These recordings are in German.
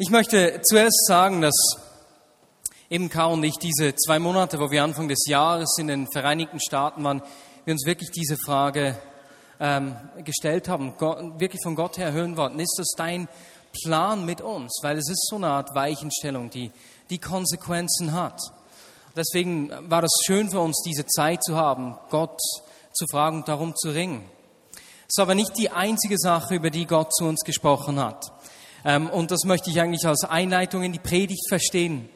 Ich möchte zuerst sagen, dass eben K und ich diese zwei Monate, wo wir Anfang des Jahres in den Vereinigten Staaten waren, wir uns wirklich diese Frage ähm, gestellt haben, Gott, wirklich von Gott her hören wollten, ist das dein Plan mit uns? Weil es ist so eine Art Weichenstellung, die, die Konsequenzen hat. Deswegen war es schön für uns, diese Zeit zu haben, Gott zu fragen und darum zu ringen. Es ist aber nicht die einzige Sache, über die Gott zu uns gesprochen hat. Ähm, und das möchte ich eigentlich als Einleitung in die Predigt verstehen.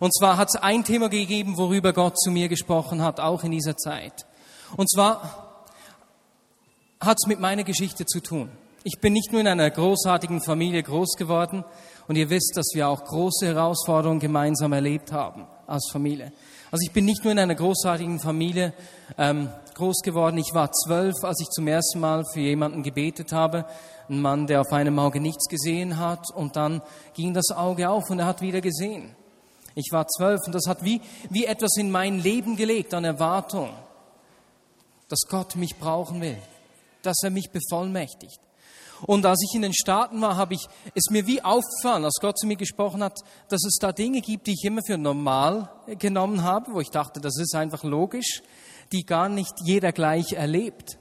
Und zwar hat es ein Thema gegeben, worüber Gott zu mir gesprochen hat, auch in dieser Zeit. Und zwar hat es mit meiner Geschichte zu tun. Ich bin nicht nur in einer großartigen Familie groß geworden und ihr wisst, dass wir auch große Herausforderungen gemeinsam erlebt haben als Familie. Also ich bin nicht nur in einer großartigen Familie ähm, groß geworden. Ich war zwölf, als ich zum ersten Mal für jemanden gebetet habe ein Mann, der auf einem Auge nichts gesehen hat und dann ging das Auge auf und er hat wieder gesehen. Ich war zwölf und das hat wie, wie etwas in mein Leben gelegt an Erwartung, dass Gott mich brauchen will, dass er mich bevollmächtigt. Und als ich in den Staaten war, habe ich es mir wie aufgefallen, als Gott zu mir gesprochen hat, dass es da Dinge gibt, die ich immer für normal genommen habe, wo ich dachte, das ist einfach logisch, die gar nicht jeder gleich erlebt.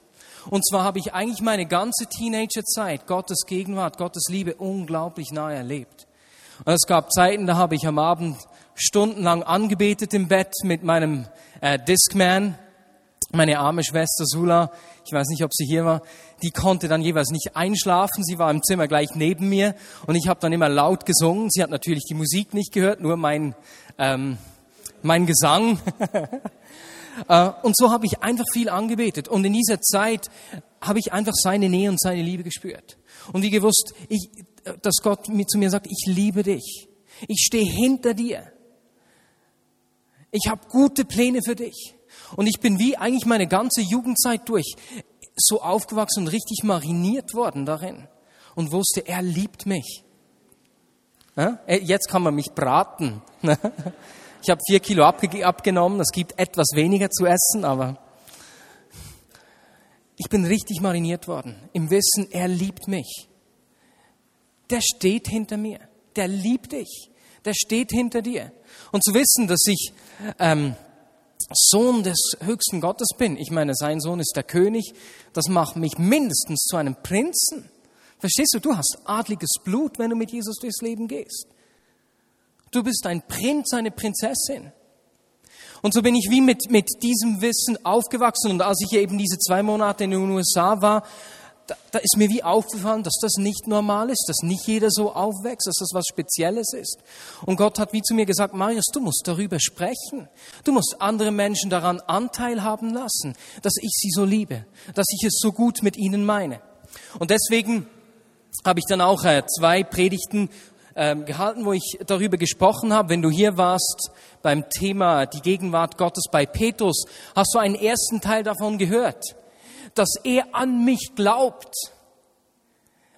Und zwar habe ich eigentlich meine ganze Teenagerzeit Gottes Gegenwart, Gottes Liebe unglaublich nahe erlebt. Und es gab Zeiten, da habe ich am Abend stundenlang angebetet im Bett mit meinem äh, Discman. Meine arme Schwester Sula, ich weiß nicht, ob sie hier war, die konnte dann jeweils nicht einschlafen. Sie war im Zimmer gleich neben mir und ich habe dann immer laut gesungen. Sie hat natürlich die Musik nicht gehört, nur mein, ähm, mein Gesang. Äh, und so habe ich einfach viel angebetet. Und in dieser Zeit habe ich einfach seine Nähe und seine Liebe gespürt. Und wie gewusst, ich, dass Gott zu mir sagt, ich liebe dich. Ich stehe hinter dir. Ich habe gute Pläne für dich. Und ich bin wie eigentlich meine ganze Jugendzeit durch so aufgewachsen und richtig mariniert worden darin. Und wusste, er liebt mich. Jetzt kann man mich braten. Ich habe vier Kilo abgenommen. Es gibt etwas weniger zu essen, aber ich bin richtig mariniert worden. Im Wissen, er liebt mich. Der steht hinter mir. Der liebt dich. Der steht hinter dir. Und zu wissen, dass ich ähm, Sohn des höchsten Gottes bin. Ich meine, sein Sohn ist der König. Das macht mich mindestens zu einem Prinzen. Verstehst du? Du hast adliges Blut, wenn du mit Jesus durchs Leben gehst. Du bist ein Prinz, eine Prinzessin. Und so bin ich wie mit, mit diesem Wissen aufgewachsen. Und als ich eben diese zwei Monate in den USA war, da, da ist mir wie aufgefallen, dass das nicht normal ist, dass nicht jeder so aufwächst, dass das was Spezielles ist. Und Gott hat wie zu mir gesagt, Marius, du musst darüber sprechen. Du musst andere Menschen daran Anteil haben lassen, dass ich sie so liebe, dass ich es so gut mit ihnen meine. Und deswegen habe ich dann auch äh, zwei Predigten ähm, gehalten, wo ich darüber gesprochen habe. Wenn du hier warst beim Thema die Gegenwart Gottes bei Petrus, hast du einen ersten Teil davon gehört, dass er an mich glaubt.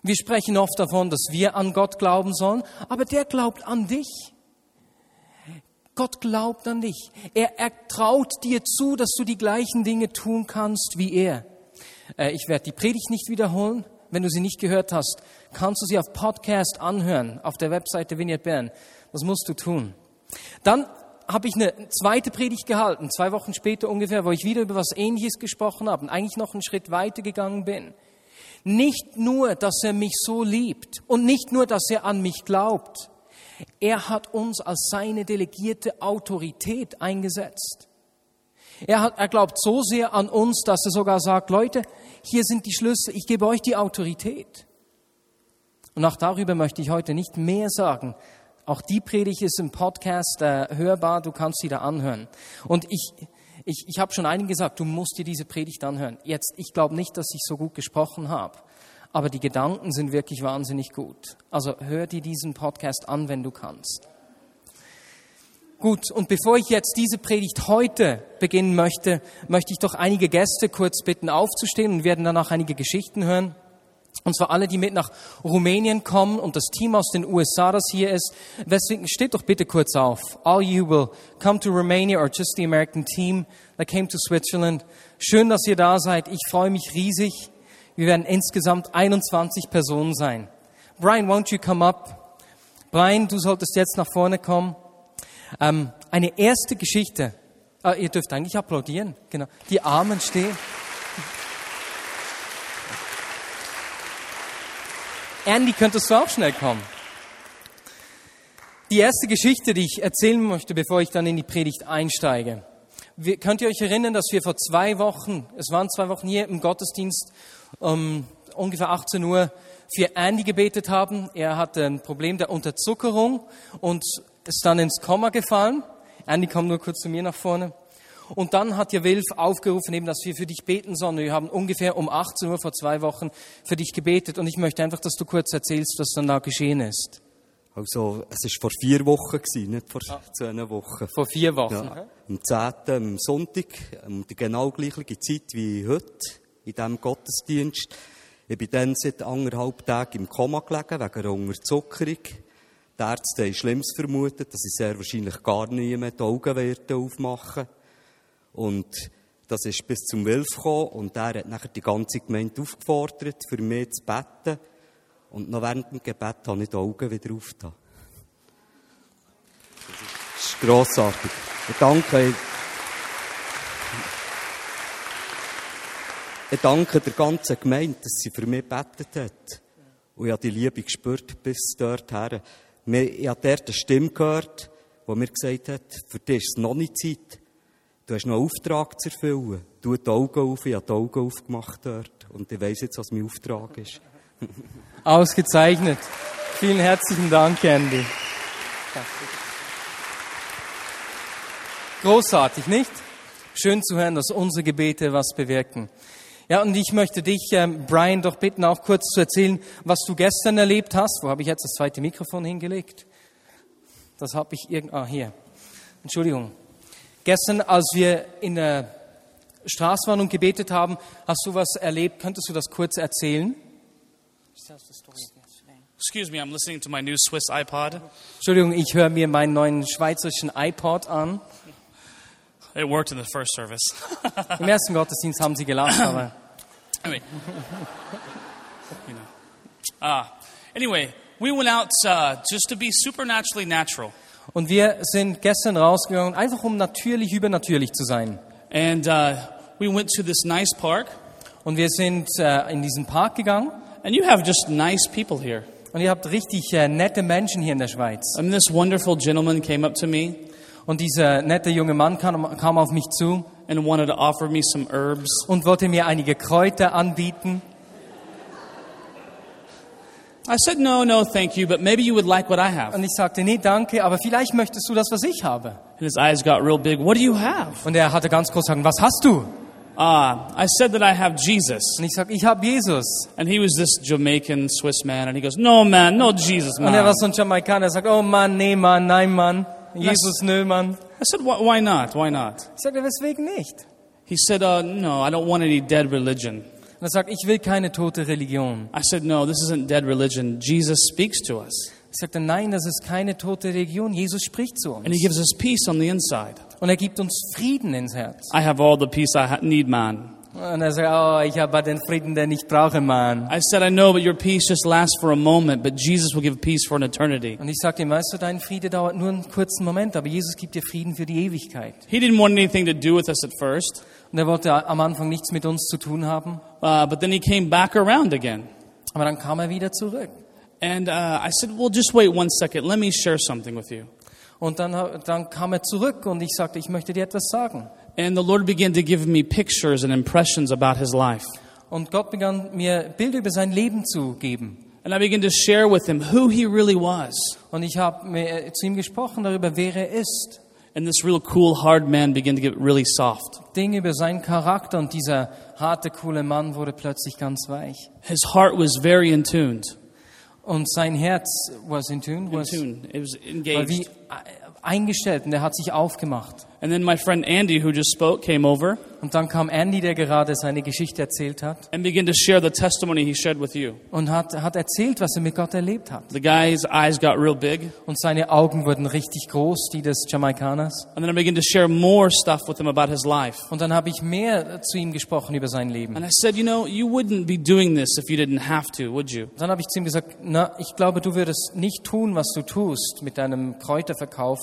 Wir sprechen oft davon, dass wir an Gott glauben sollen, aber der glaubt an dich. Gott glaubt an dich. Er, er traut dir zu, dass du die gleichen Dinge tun kannst wie er. Äh, ich werde die Predigt nicht wiederholen. Wenn du sie nicht gehört hast, kannst du sie auf Podcast anhören, auf der Webseite Vineyard Bern. Das musst du tun. Dann habe ich eine zweite Predigt gehalten, zwei Wochen später ungefähr, wo ich wieder über was Ähnliches gesprochen habe und eigentlich noch einen Schritt weiter gegangen bin. Nicht nur, dass er mich so liebt und nicht nur, dass er an mich glaubt. Er hat uns als seine delegierte Autorität eingesetzt. Er, hat, er glaubt so sehr an uns, dass er sogar sagt, Leute, hier sind die Schlüssel, ich gebe euch die Autorität. Und auch darüber möchte ich heute nicht mehr sagen. Auch die Predigt ist im Podcast äh, hörbar, du kannst sie da anhören. Und ich, ich, ich habe schon einigen gesagt, du musst dir diese Predigt anhören. Jetzt, ich glaube nicht, dass ich so gut gesprochen habe, aber die Gedanken sind wirklich wahnsinnig gut. Also hör dir diesen Podcast an, wenn du kannst. Gut, und bevor ich jetzt diese Predigt heute beginnen möchte, möchte ich doch einige Gäste kurz bitten aufzustehen und werden danach einige Geschichten hören. Und zwar alle, die mit nach Rumänien kommen und das Team aus den USA, das hier ist. Deswegen steht doch bitte kurz auf. All you will come to Romania or just the American team that came to Switzerland. Schön, dass ihr da seid. Ich freue mich riesig. Wir werden insgesamt 21 Personen sein. Brian, won't you come up? Brian, du solltest jetzt nach vorne kommen. Ähm, eine erste Geschichte. Ah, ihr dürft eigentlich applaudieren. Genau. Die Armen stehen. Andy, könntest du auch schnell kommen? Die erste Geschichte, die ich erzählen möchte, bevor ich dann in die Predigt einsteige. Wir, könnt ihr euch erinnern, dass wir vor zwei Wochen, es waren zwei Wochen hier im Gottesdienst, um ungefähr 18 Uhr für Andy gebetet haben. Er hatte ein Problem der Unterzuckerung und ist dann ins Komma gefallen. Andy, komm nur kurz zu mir nach vorne. Und dann hat ja Wilf aufgerufen, eben, dass wir für dich beten sollen. Wir haben ungefähr um 18 Uhr vor zwei Wochen für dich gebetet. Und ich möchte einfach, dass du kurz erzählst, was dann da geschehen ist. Also, es war vor vier Wochen, gewesen, nicht vor Ah. zehn Wochen. Vor vier Wochen. Ja, am 10. am Sonntag, um die genau gleiche Zeit wie heute, in diesem Gottesdienst. Ich bin dann seit anderthalb Tagen im Koma gelegen, wegen einer Unterzuckerung. Die Ärzte haben Schlimmes vermutet, dass ich sehr wahrscheinlich gar nie mehr die Augen werde aufmachen Und das ist bis zum Wilf gekommen und der hat nachher die ganze Gemeinde aufgefordert, für mich zu beten. Und noch während dem Gebet habe ich die Augen wieder aufgetan. Das ist grossartig. Ich danke, ich danke der ganzen Gemeinde, dass sie für mich gebetet hat. Und ich habe die Liebe gespürt bis dorthin. Ich habe dort eine Stimme gehört, die mir gesagt hat, für dich ist es noch nicht Zeit. Du hast noch einen Auftrag zu erfüllen. Tu die Augen auf, ich habe die Augen aufgemacht dort. Und ich weiss jetzt, was mein Auftrag ist. Ausgezeichnet. Vielen herzlichen Dank, Andy. Großartig, nicht? Schön zu hören, dass unsere Gebete was bewirken. Ja, und ich möchte dich, ähm, Brian, doch bitten, auch kurz zu erzählen, was du gestern erlebt hast. Wo habe ich jetzt das zweite Mikrofon hingelegt? Das habe ich irgend... Ah, hier. Entschuldigung. Gestern, als wir in der Straße waren und gebetet haben, hast du was erlebt. Könntest du das kurz erzählen? Excuse me, I'm listening to my new Swiss iPod. Entschuldigung, ich höre mir meinen neuen schweizerischen iPod an. It worked in the first service. Im ersten Gottesdienst haben sie gelacht, aber anyway, you know. Uh, anyway, we went out uh, just to be supernaturally natural. Und wir sind gestern rausgegangen, einfach um natürlich übernatürlich zu sein. And uh, we went to this nice park. Und wir sind äh, in diesen Park gegangen And you have just nice people here. und ihr habt richtig äh, nette Menschen hier in der Schweiz. Mean, this wonderful gentleman came up to me Und dieser nette junge Mann kam, kam auf mich zu and wanted to offer me some herbs. und wollte mir einige Kräuter anbieten. I said, no, no, thank you, but maybe you would like what I have. Und ich sagte, nee, danke, aber vielleicht möchtest du das, was ich habe. And his eyes got real big. What do you have? Und er hatte ganz groß sagen, was hast du? Ah, I said that I have Jesus. Und ich sagte, ich habe Jesus. And he was this Jamaican Swiss man, and he goes, no, man, no Jesus, Und er war man. so ein Jamaikaner, er sagt, oh Mann, nee, Mann, nein, Mann. Jesus, nö, Mann. I said, why, why not? Why not? Ich sagte, weswegen nicht? He said, uh, no, I don't want any dead religion. Und er sagt, ich will keine tote Religion. I said, no, this isn't dead religion. Jesus speaks to us, Ich sagte, nein, das ist keine tote Religion. Jesus spricht zu uns. and he gives us peace on the inside. Und er gibt uns Frieden ins Herz. I have all the peace I need, man. Und er sagt, oh, ich habe den Frieden, den ich brauche, Mann. I said, I know, but your peace just lasts for a moment, but Jesus will give peace for an eternity. Und ich sagte ihm, weißt du, dein Friede dauert nur einen kurzen Moment, aber Jesus gibt dir Frieden für die Ewigkeit. He didn't want anything to do with us at first, Und er wollte am Anfang nichts mit uns zu tun haben. Uh, but then he came back around again. Aber dann kam er wieder zurück. And uh, I said, well, just wait one second. Let me share something with you. Und dann, dann kam er zurück und ich sagte, ich möchte dir etwas sagen. And the Lord began to give me pictures and impressions about his life. Und Gott begann mir Bilder über sein Leben zu geben. And I began to share with him who he really was. Und ich habe mir- zu ihm gesprochen darüber, wer er ist. And this real cool, hard man began to get really soft. Dinge über seinen Charakter und dieser harte, coole Mann wurde plötzlich ganz weich. His heart was very in tuned. Und sein Herz was in tune, In was, tune. It was war wie engaged. eingestellt und er hat sich aufgemacht. And then my friend Andy, who just spoke, came over Und dann kam Andy, der gerade seine Geschichte erzählt hat and began to share the testimony he shared with you. und hat, hat erzählt, was er mit Gott erlebt hat. The guy's eyes got real big. Und seine Augen wurden richtig groß, die des Jamaikaners. And then I began to share more stuff with him about his life. Und dann habe ich mehr zu ihm gesprochen über sein Leben. And I said, you know, you wouldn't be doing this if you didn't have to, would you? Dann habe ich zu ihm gesagt, na, ich glaube, du würdest nicht tun, was du tust mit deinem Kräuterverkauf,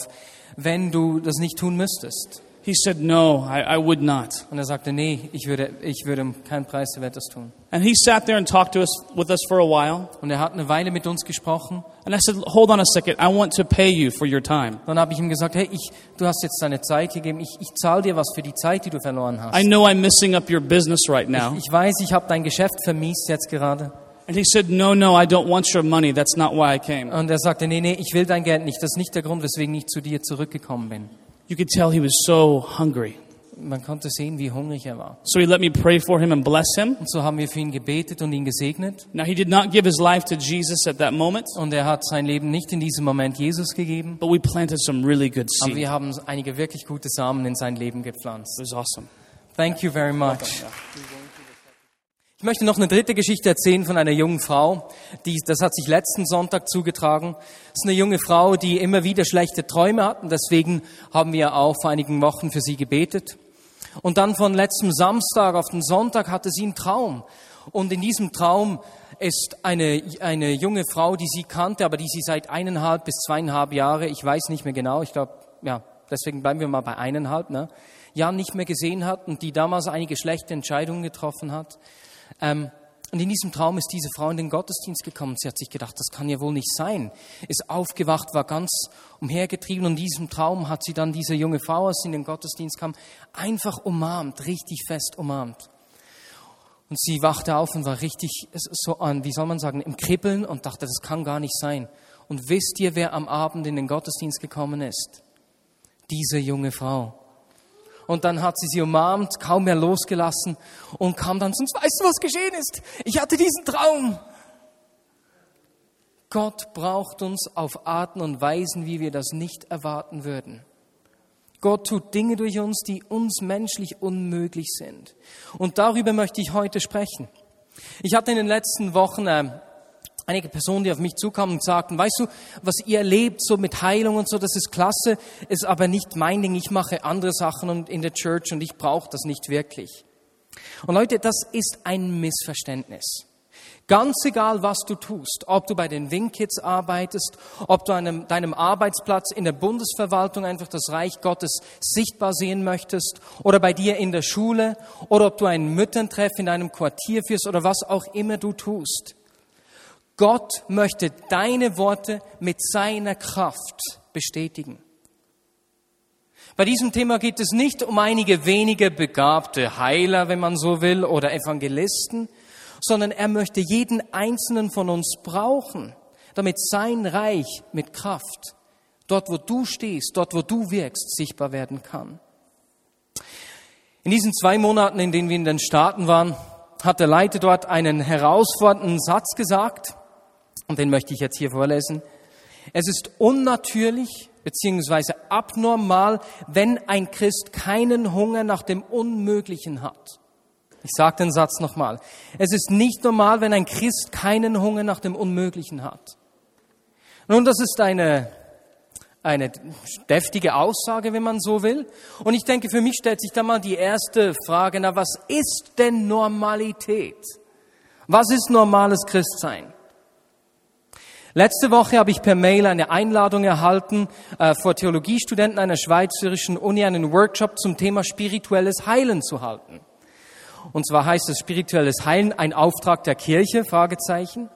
wenn du das nicht tun müsstest. He said, no, I, I would not. Und er sagte, nee, ich würde, ich würde um keinen Preis der Welt das tun. And he sat there and talked to us with us for a while. Und er hat eine Weile mit uns gesprochen. And I said, hold on a second. I want to pay you for your time. Dann habe ich ihm gesagt, hey, ich, du hast jetzt deine Zeit gegeben, ich, ich zahle dir was für die Zeit, die du verloren hast. I know I'm messing up your business right now. Ich weiß, ich habe dein Geschäft vermiest jetzt gerade. And he said, no, no, I don't want your money. That's not why I came. Und er sagte, nee, nee, ich will dein Geld nicht. Das ist nicht der Grund, weswegen ich zu dir zurückgekommen bin. You could tell he was so hungry. Man konnte sehen, wie hungrig er war. So he let me pray for him and bless him. Und so haben wir für ihn gebetet und ihn gesegnet. Now, he did not give his life to Jesus at that moment, Und er hat sein Leben nicht in diesem Moment Jesus gegeben. but we planted some really good Aber seed. wir haben einige wirklich gute Samen in sein Leben gepflanzt. It was awesome. Thank you very much. Ich möchte noch eine dritte Geschichte erzählen von einer jungen Frau. Die, das hat sich letzten Sonntag zugetragen. Das ist eine junge Frau, die immer wieder schlechte Träume hat. Und deswegen haben wir auch vor einigen Wochen für sie gebetet. Und dann von letztem Samstag auf den Sonntag hatte sie einen Traum. Und in diesem Traum ist eine, eine junge Frau, die sie kannte, aber die sie seit eineinhalb bis zweieinhalb Jahre, ich weiß nicht mehr genau, ich glaube, ja, deswegen bleiben wir mal bei eineinhalb, ne, Jahren nicht mehr gesehen hat und die damals einige schlechte Entscheidungen getroffen hat. Ähm, und in diesem Traum ist diese Frau in den Gottesdienst gekommen. Sie hat sich gedacht, das kann ja wohl nicht sein. Ist aufgewacht, war ganz umhergetrieben und in diesem Traum hat sie dann diese junge Frau, als sie in den Gottesdienst kam, einfach umarmt, richtig fest umarmt. Und sie wachte auf und war richtig so an, wie soll man sagen, im Kribbeln und dachte, das kann gar nicht sein. Und wisst ihr, wer am Abend in den Gottesdienst gekommen ist? Diese junge Frau. Und dann hat sie sie umarmt, kaum mehr losgelassen und kam dann zu uns, weißt du, was geschehen ist? Ich hatte diesen Traum. Gott braucht uns auf Arten und Weisen, wie wir das nicht erwarten würden. Gott tut Dinge durch uns, die uns menschlich unmöglich sind. Und darüber möchte ich heute sprechen. Ich hatte in den letzten Wochen äh, einige Personen, die auf mich zukamen und sagten, weißt du, was ihr erlebt, so mit Heilung und so, das ist klasse, ist aber nicht mein Ding. Ich mache andere Sachen und in der Church und ich brauche das nicht wirklich. Und Leute, das ist ein Missverständnis. Ganz egal, was du tust, ob du bei den Wingkids arbeitest, ob du an einem, deinem Arbeitsplatz in der Bundesverwaltung einfach das Reich Gottes sichtbar sehen möchtest, oder bei dir in der Schule, oder ob du einen Mütterntreff in deinem Quartier führst, oder was auch immer du tust. Gott möchte deine Worte mit seiner Kraft bestätigen. Bei diesem Thema geht es nicht um einige wenige begabte Heiler, wenn man so will, oder Evangelisten, sondern er möchte jeden einzelnen von uns brauchen, damit sein Reich mit Kraft, dort wo du stehst, dort wo du wirkst, sichtbar werden kann. In diesen zwei Monaten, in denen wir in den Staaten waren, hat der Leiter dort einen herausfordernden Satz gesagt, und den möchte ich jetzt hier vorlesen. Es ist unnatürlich beziehungsweise abnormal, wenn ein Christ keinen Hunger nach dem Unmöglichen hat. Ich sage den Satz nochmal. Es ist nicht normal, wenn ein Christ keinen Hunger nach dem Unmöglichen hat. Nun, das ist eine, eine deftige Aussage, wenn man so will. Und ich denke, für mich stellt sich da mal die erste Frage, na, was ist denn Normalität? Was ist normales Christsein? Letzte Woche habe ich per Mail eine Einladung erhalten, äh, vor Theologiestudenten einer schweizerischen Uni einen Workshop zum Thema spirituelles Heilen zu halten. Und zwar heißt es spirituelles Heilen ein Auftrag der Kirche, Fragezeichen.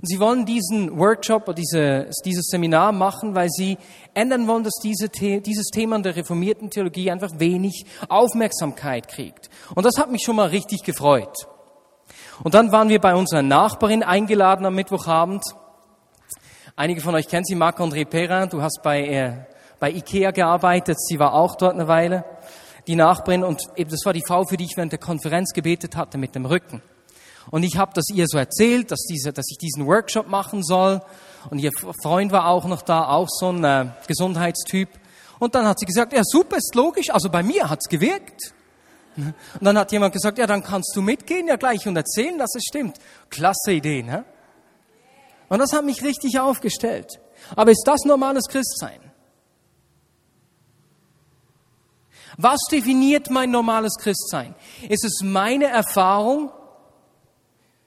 Und sie wollen diesen Workshop oder diese, dieses Seminar machen, weil sie ändern wollen, dass diese, dieses Thema in der reformierten Theologie einfach wenig Aufmerksamkeit kriegt. Und das hat mich schon mal richtig gefreut. Und dann waren wir bei unserer Nachbarin eingeladen am Mittwochabend. Einige von euch kennen sie, Marc-André Perrin. Du hast bei, äh, bei Ikea gearbeitet. Sie war auch dort eine Weile die Nachbarin und eben das war die Frau, für die ich während der Konferenz gebetet hatte mit dem Rücken. Und ich habe das ihr so erzählt, dass, diese, dass ich diesen Workshop machen soll. Und ihr Freund war auch noch da, auch so ein äh, Gesundheitstyp. Und dann hat sie gesagt, ja super, ist logisch, also bei mir hat's gewirkt. Und dann hat jemand gesagt, ja, dann kannst du mitgehen ja gleich und erzählen, dass es stimmt. Klasse Idee, ne? Und das hat mich richtig aufgestellt. Aber ist das normales Christsein? Was definiert mein normales Christsein? Ist es meine Erfahrung?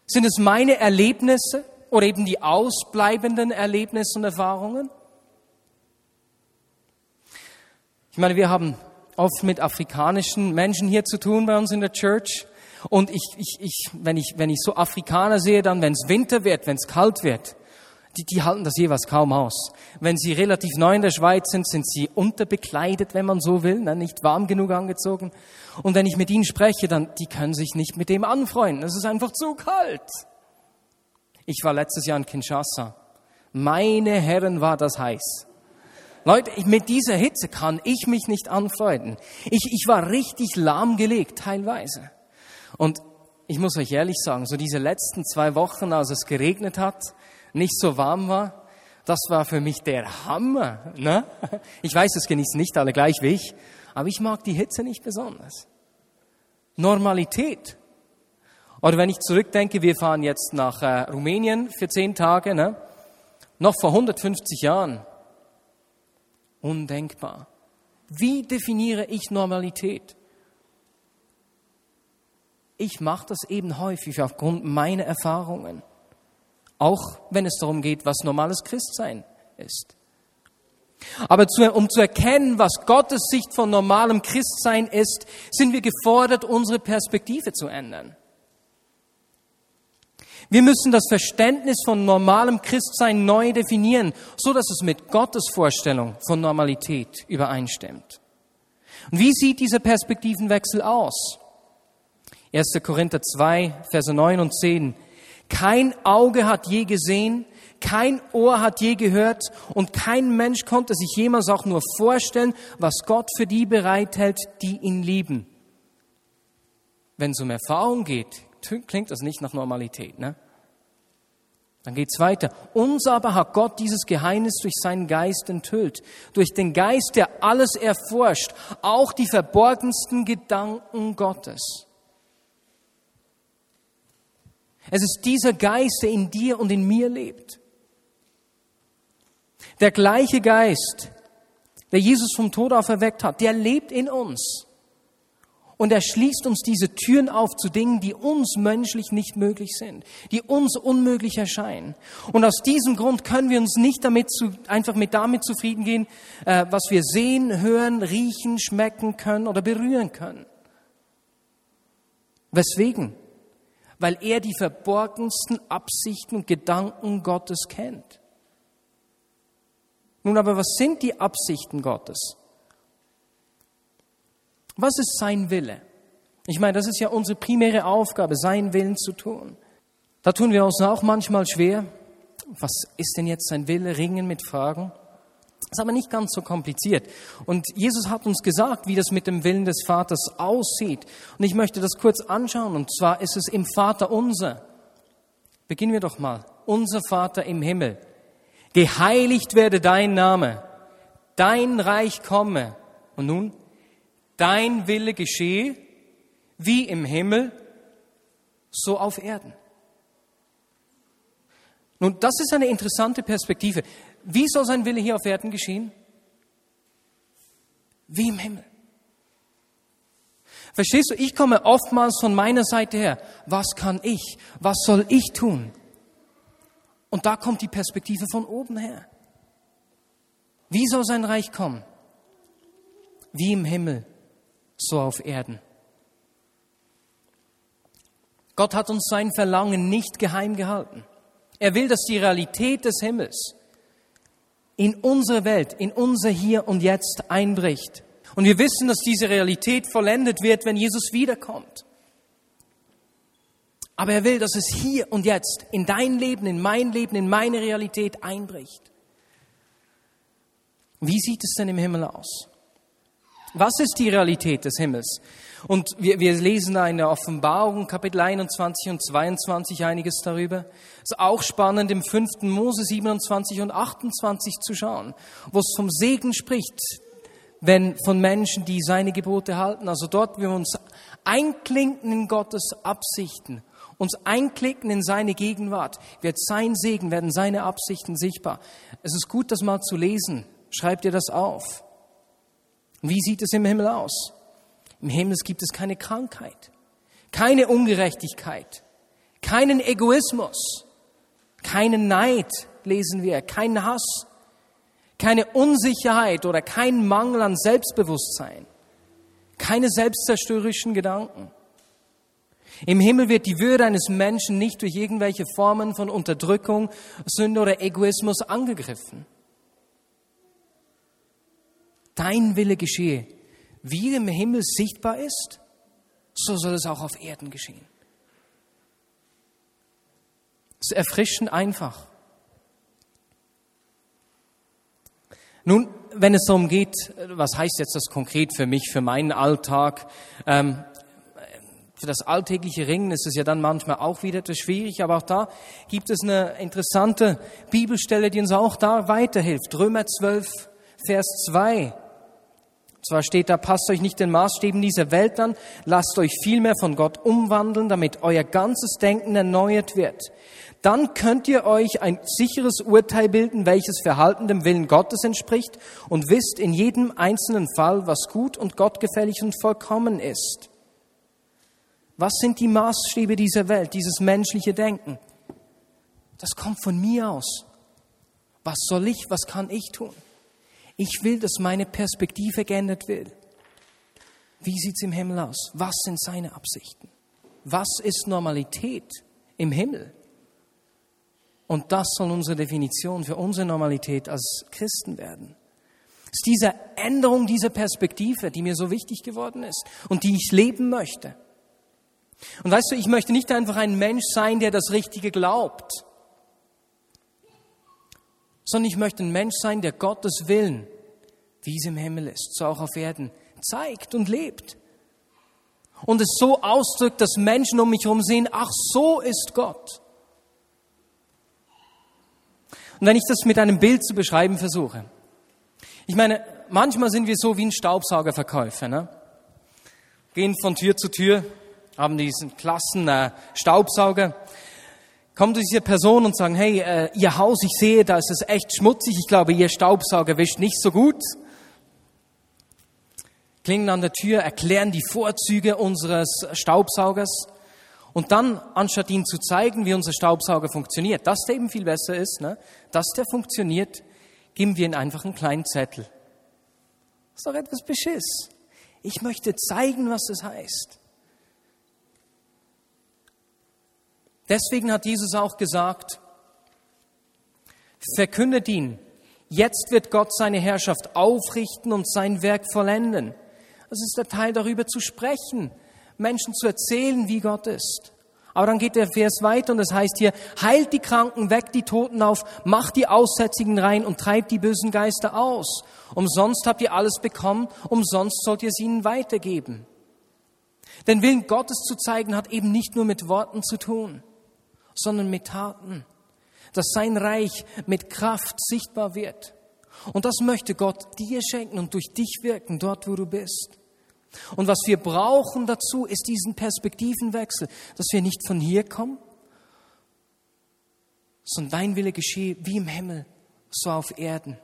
Sind es meine Erlebnisse oder eben die ausbleibenden Erlebnisse und Erfahrungen? Ich meine, wir haben oft mit afrikanischen Menschen hier zu tun bei uns in der Church. Und ich, ich, ich, wenn, ich, wenn ich so Afrikaner sehe, dann, wenn es Winter wird, wenn es kalt wird, die, die halten das jeweils kaum aus. Wenn sie relativ neu in der Schweiz sind, sind sie unterbekleidet, wenn man so will, ne, nicht warm genug angezogen. Und wenn ich mit ihnen spreche, dann, die können sich nicht mit dem anfreunden. Es ist einfach zu kalt. Ich war letztes Jahr in Kinshasa. Meine Herren, war das heiß. Leute, mit dieser Hitze kann ich mich nicht anfreunden. Ich, ich war richtig lahmgelegt, teilweise. Und ich muss euch ehrlich sagen, so diese letzten zwei Wochen, als es geregnet hat, nicht so warm war, das war für mich der Hammer. Ne? Ich weiß, es genießen nicht alle gleich wie ich, aber ich mag die Hitze nicht besonders. Normalität. Oder wenn ich zurückdenke, wir fahren jetzt nach äh, Rumänien für zehn Tage, ne? noch vor 150 Jahren Undenkbar. Wie definiere ich Normalität? Ich mache das eben häufig aufgrund meiner Erfahrungen. Auch wenn es darum geht, was normales Christsein ist. Aber zu, um zu erkennen, was Gottes Sicht von normalem Christsein ist, sind wir gefordert, unsere Perspektive zu ändern. Wir müssen das Verständnis von normalem Christsein neu definieren, so dass es mit Gottes Vorstellung von Normalität übereinstimmt. Und wie sieht dieser Perspektivenwechsel aus? 1. Korinther 2, Verse 9 und 10. Kein Auge hat je gesehen, kein Ohr hat je gehört und kein Mensch konnte sich jemals auch nur vorstellen, was Gott für die bereithält, die ihn lieben. Wenn es um Erfahrung geht, klingt das nicht nach Normalität, ne? Dann geht's weiter. Uns aber hat Gott dieses Geheimnis durch seinen Geist enthüllt. Durch den Geist, der alles erforscht, auch die verborgensten Gedanken Gottes. Es ist dieser Geist, der in dir und in mir lebt. Der gleiche Geist, der Jesus vom Tod auferweckt hat, der lebt in uns. Und er schließt uns diese Türen auf zu Dingen, die uns menschlich nicht möglich sind, die uns unmöglich erscheinen. Und aus diesem Grund können wir uns nicht damit zu, einfach mit damit zufrieden gehen, äh, was wir sehen, hören, riechen, schmecken können oder berühren können. Weswegen? Weil er die verborgensten Absichten und Gedanken Gottes kennt. Nun aber, was sind die Absichten Gottes? Was ist sein Wille? Ich meine, das ist ja unsere primäre Aufgabe, seinen Willen zu tun. Da tun wir uns auch manchmal schwer. Was ist denn jetzt sein Wille? Ringen mit Fragen. Ist aber nicht ganz so kompliziert. Und Jesus hat uns gesagt, wie das mit dem Willen des Vaters aussieht. Und ich möchte das kurz anschauen. Und zwar ist es im Vater unser. Beginnen wir doch mal. Unser Vater im Himmel. Geheiligt werde dein Name. Dein Reich komme. Und nun, dein Wille geschehe, wie im Himmel, so auf Erden. Nun, das ist eine interessante Perspektive. Wie soll sein Wille hier auf Erden geschehen? Wie im Himmel. Verstehst du, ich komme oftmals von meiner Seite her. Was kann ich? Was soll ich tun? Und da kommt die Perspektive von oben her. Wie soll sein Reich kommen? Wie im Himmel, so auf Erden. Gott hat uns sein Verlangen nicht geheim gehalten. Er will, dass die Realität des Himmels in unsere Welt, in unser Hier und Jetzt einbricht. Und wir wissen, dass diese Realität vollendet wird, wenn Jesus wiederkommt. Aber er will, dass es hier und jetzt in dein Leben, in mein Leben, in meine Realität einbricht. Wie sieht es denn im Himmel aus? Was ist die Realität des Himmels? Und wir, wir lesen da in der Offenbarung, Kapitel 21 und 22 einiges darüber. Es ist auch spannend, im 5. Mose 27 und 28 zu schauen, wo es vom Segen spricht, wenn von Menschen, die seine Gebote halten. Also dort, wo wir uns einklinken in Gottes Absichten, uns einklinken in seine Gegenwart, wird sein Segen, werden seine Absichten sichtbar. Es ist gut, das mal zu lesen. Schreib dir das auf. Wie sieht es im Himmel aus? Im Himmel gibt es keine Krankheit, keine Ungerechtigkeit, keinen Egoismus, keinen Neid, lesen wir, keinen Hass, keine Unsicherheit oder kein Mangel an Selbstbewusstsein, keine selbstzerstörerischen Gedanken. Im Himmel wird die Würde eines Menschen nicht durch irgendwelche Formen von Unterdrückung, Sünde oder Egoismus angegriffen. Dein Wille geschehe, wie im Himmel sichtbar ist, so soll es auch auf Erden geschehen. Es ist erfrischend einfach. Nun, wenn es darum geht, was heißt jetzt das konkret für mich, für meinen Alltag, ähm, für das alltägliche Ringen ist es ja dann manchmal auch wieder etwas schwierig, aber auch da gibt es eine interessante Bibelstelle, die uns auch da weiterhilft. Römer 12, Vers 2. Zwar steht da, passt euch nicht den Maßstäben dieser Welt an, lasst euch vielmehr von Gott umwandeln, damit euer ganzes Denken erneuert wird. Dann könnt ihr euch ein sicheres Urteil bilden, welches Verhalten dem Willen Gottes entspricht und wisst in jedem einzelnen Fall, was gut und gottgefällig und vollkommen ist. Was sind die Maßstäbe dieser Welt, dieses menschliche Denken? Das kommt von mir aus. Was soll ich, was kann ich tun? Ich will, dass meine Perspektive geändert wird. Wie sieht es im Himmel aus? Was sind seine Absichten? Was ist Normalität im Himmel? Und das soll unsere Definition für unsere Normalität als Christen werden. Es ist diese Änderung dieser Perspektive, die mir so wichtig geworden ist und die ich leben möchte. Und weißt du, ich möchte nicht einfach ein Mensch sein, der das Richtige glaubt, sondern ich möchte ein Mensch sein, der Gottes Willen, wie es im Himmel ist, so auch auf Erden, zeigt und lebt. Und es so ausdrückt, dass Menschen um mich herum sehen, ach, so ist Gott. Und wenn ich das mit einem Bild zu beschreiben versuche, ich meine, manchmal sind wir so wie ein Staubsaugerverkäufer, ne? gehen von Tür zu Tür, haben diesen klassen äh, Staubsauger, kommen zu dieser Person und sagen, hey, äh, Ihr Haus, ich sehe, da ist es echt schmutzig, ich glaube, Ihr Staubsauger wischt nicht so gut. Klingen an der Tür, erklären die Vorzüge unseres Staubsaugers und dann, anstatt ihnen zu zeigen, wie unser Staubsauger funktioniert, dass der eben viel besser ist, ne, dass der funktioniert, geben wir ihnen einfach einen kleinen Zettel. Das ist doch etwas Beschiss. Ich möchte zeigen, was das heißt. Deswegen hat Jesus auch gesagt, verkündet ihn, jetzt wird Gott seine Herrschaft aufrichten und sein Werk vollenden. Das ist der Teil darüber zu sprechen, Menschen zu erzählen, wie Gott ist. Aber dann geht der Vers weiter und das heißt hier, heilt die Kranken, weckt die Toten auf, macht die Aussätzigen rein und treibt die bösen Geister aus. Umsonst habt ihr alles bekommen, umsonst sollt ihr es ihnen weitergeben. Den Willen Gottes zu zeigen hat eben nicht nur mit Worten zu tun sondern mit Taten, dass sein Reich mit Kraft sichtbar wird. Und das möchte Gott dir schenken und durch dich wirken, dort wo du bist. Und was wir brauchen dazu, ist diesen Perspektivenwechsel, dass wir nicht von hier kommen, sondern dein Wille geschehe wie im Himmel, so auf Erden.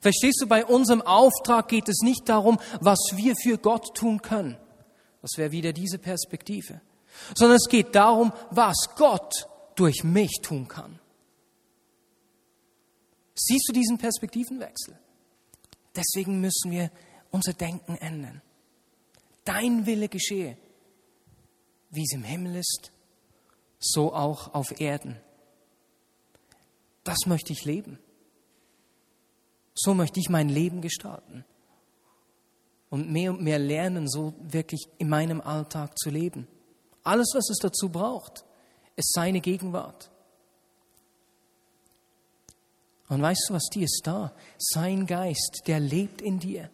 Verstehst du, bei unserem Auftrag geht es nicht darum, was wir für Gott tun können. Das wäre wieder diese Perspektive sondern es geht darum, was Gott durch mich tun kann. Siehst du diesen Perspektivenwechsel? Deswegen müssen wir unser Denken ändern. Dein Wille geschehe, wie es im Himmel ist, so auch auf Erden. Das möchte ich leben. So möchte ich mein Leben gestalten. Und mehr und mehr lernen, so wirklich in meinem Alltag zu leben. Alles, was es dazu braucht, ist seine Gegenwart. Und weißt du was, die ist da. Sein Geist, der lebt in dir.